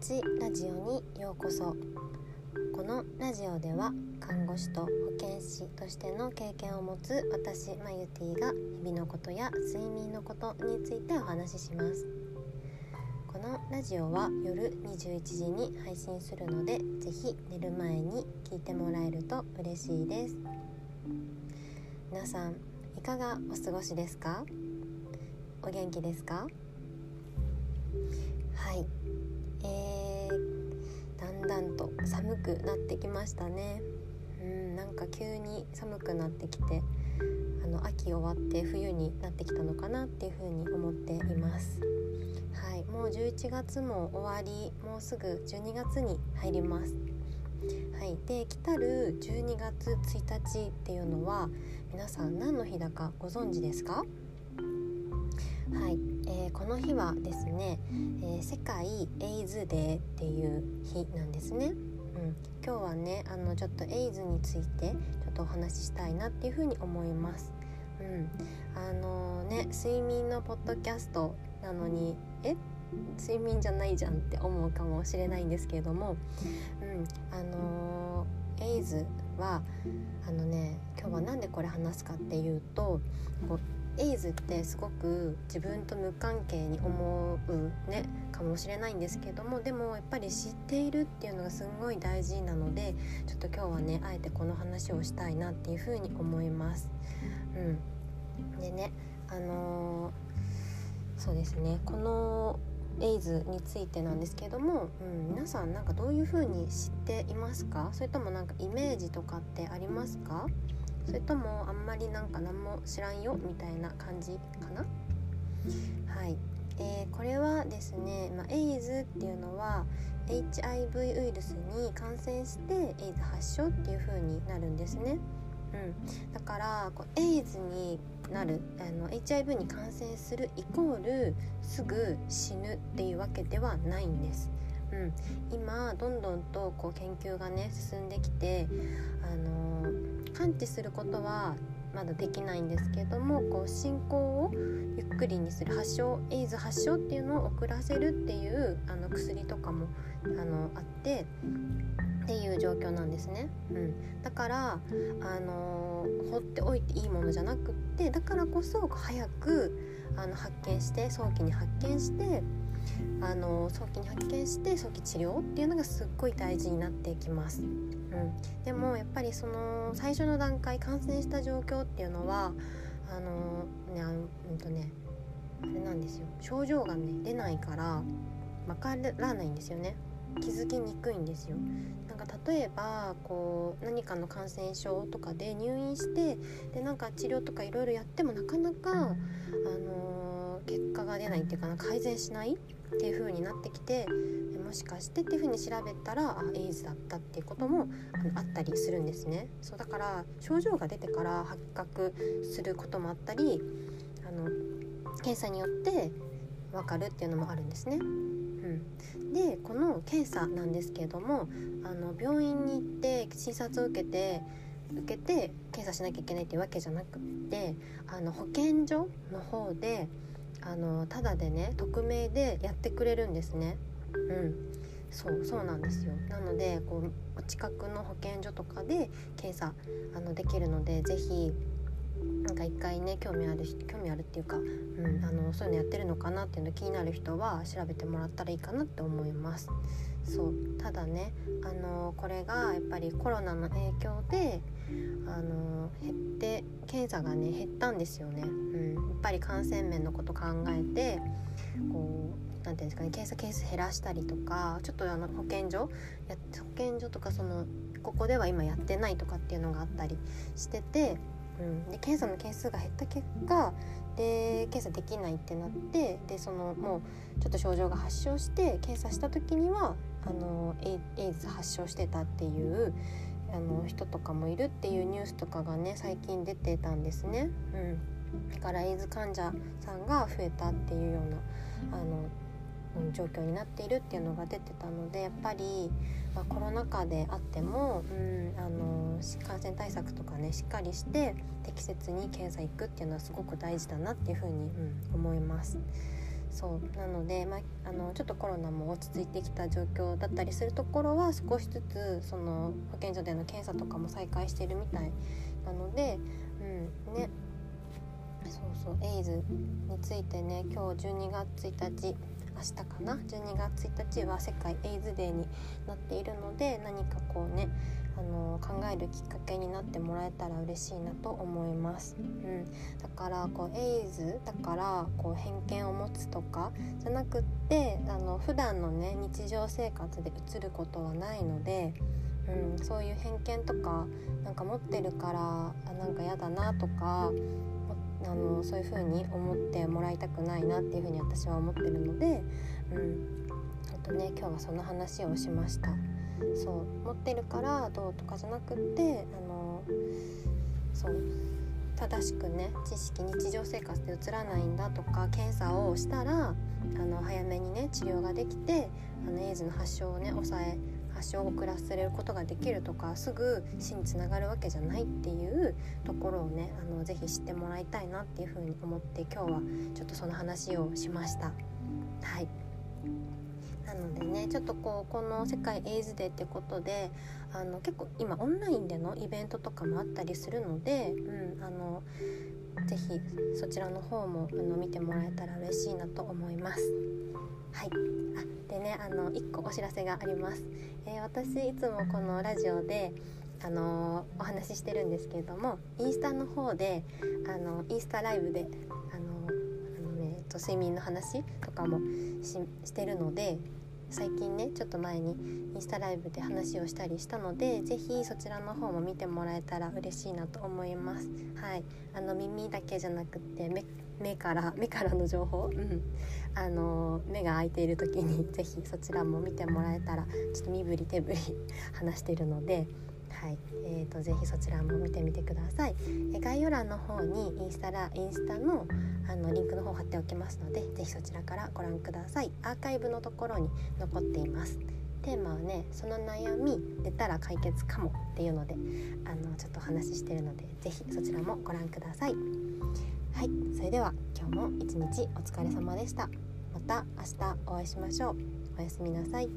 ちラジオにようこそ。このラジオでは看護師と保健師としての経験を持つ私マユティが日々のことや睡眠のことについてお話しします。このラジオは夜21時に配信するのでぜひ寝る前に聞いてもらえると嬉しいです。皆さんいかがお過ごしですか？お元気ですか？はい。えー、だんだんと寒くなってきましたね。うんなんか急に寒くなってきてあの秋終わって冬になってきたのかなっていうふうに思っています。はいもう11月も終わりもうすぐ12月に入ります。はいで来たる12月1日っていうのは皆さん何の日だかご存知ですか？はい、えー、この日はですね、えー、世界エイズデーっていう日なんですね。うん、今日はねあのちょっとエイズについてちょっとお話ししたいなっていうふうに思います。うん、あのー、ね睡眠のポッドキャストなのにえ？睡眠じゃないじゃんって思うかもしれないんですけれども、うん、あのエイズはあのね今日は何でこれ話すかっていうとこうエイズってすごく自分と無関係に思うねかもしれないんですけどもでもやっぱり知っているっていうのがすんごい大事なのでちょっと今日はねあえてこの話をしたいなっていうふうに思います。うん、でねあのー、そうですねこのエイズについてなんですけども、うん、皆さんなんかどういう風に知っていますか？それともなんかイメージとかってありますか？それともあんまりなんか何も知らんよみたいな感じかな？はい、えー、これはですね、まあ、エイズっていうのは HIV ウイルスに感染してエイズ発症っていう風になるんですね。うん、だからこうエイズになるあの HIV に感染するイコールすぐ死ぬっていうわけではないんです。うん、今どんどんとこう研究がね進んできて、あの感知することはまだできないんですけどもこう進行をゆっくりにする発症エイズ発症っていうのを遅らせるっていうあの薬とかもあのあってっていう状況なんですね。うん、だからあの放っておいていいものじゃなくってだからこそ早くあの発見して早期に発見してあの早期に発見して早期治療っていうのがすっごい大事になっていきます。うん、でもやっぱりその最初の段階感染した状況っていうのはあのねあのうんとねあれなんですよ。症状がね出ないから分からないんですよね。気づきにくいんですよ。なんか例えばこう何かの感染症とかで入院してでなんか治療とかいろいろやってもなかなか、あの、結果が出ないっていうかな改善しないっていう風になってきてもしかしてっていう風に調べたらあエイズだったっていうこともあったりするんですねそうだから症状が出てから発覚することもあったりあの検査によって分かるっていうのもあるんですね。うん、でこの検査なんですけれどもあの病院に行って診察を受けて受けて検査しなきゃいけないっていうわけじゃなくってあの保健所の方であのただでね匿名でやってくれるんですね。うんそうそうなんですよなのでこうお近くの保健所とかで検査あのできるので是非なんか一回ね興味ある興味あるっていうか、うん、あのそういうのやってるのかなっていうの気になる人は調べてもらったらいいかなって思います。そうただねあのこれがやっぱりコロナの影響であの減って検査がね減ったんですよね、うん、やっぱり感染面のこと考えてこう何て言うんですかね検査件数減らしたりとかちょっとあの保健所や保健所とかそのここでは今やってないとかっていうのがあったりしてて、うん、で検査の件数が減った結果で検査できないってなってでそのもうちょっと症状が発症して検査した時にはあのエイズ発症してたっていうあの人とかもいるっていうニュースとかがね最近出てたんですね。うん、だからエイズ患者さんが増えたっていうようなあの状況になっているっていうのが出てたのでやっぱり、まあ、コロナ禍であっても、うん、あの感染対策とかねしっかりして適切に検査行くっていうのはすごく大事だなっていうふうに、うん、思います。そうなので、まあ、あのちょっとコロナも落ち着いてきた状況だったりするところは少しずつその保健所での検査とかも再開してるみたいなので、うんね、そうそうエイズについてね今日12月1日明日かな？12月1日は世界エイズデーになっているので何かこうねあの考えるきっかけになってもらえたら嬉しいなと思います、うん、だからこうエイズだからこう偏見を持つとかじゃなくってあの普段のね日常生活で映ることはないので、うん、そういう偏見とかなんか持ってるからあなんか嫌だなとかのそういう風に思ってもらいたくないなっていう風に私は思ってるので、うん、あとね今日はその話をしました。そう持ってるからどうとかじゃなくってあのそう正しくね知識日常生活で映らないんだとか検査をしたらあの早めにね治療ができてあのエイズの発症をね抑え発症を遅らせることができるとかすぐ死につながるわけじゃないっていうところをねあのぜひ知ってもらいたいなっていうふうに思って今日はちょっとその話をしました。はいなのでねちょっとこうこの世界エイズデーってことであの結構今オンラインでのイベントとかもあったりするので、うん、あのぜひそちらの方もあの見てもらえたら嬉しいなと思います。はいあでねあの1個お知らせがあります、えー、私いつもこのラジオであのお話ししてるんですけれどもインスタの方であのインスタライブであのあの、ね、と睡眠の話とかもしてるので最近ねちょっと前にインスタライブで話をしたりしたので是非そちらの方も見てもらえたら嬉しいなと思います。はい、あの耳だけじゃなくて目目から 目からの情報、うん、あの目が開いている時に是非そちらも見てもらえたらちょっと身振り手振り 話してるので。はい、えーと、ぜひそちらも見てみてください。え概要欄の方にインスタラインスタのあのリンクの方貼っておきますので、ぜひそちらからご覧ください。アーカイブのところに残っています。テーマはねその悩み出たら解決かもっていうのであのちょっとお話ししてるので是非そちらもご覧くださいはいそれでは今日も一日お疲れ様でしたまた明日お会いしましょうおやすみなさい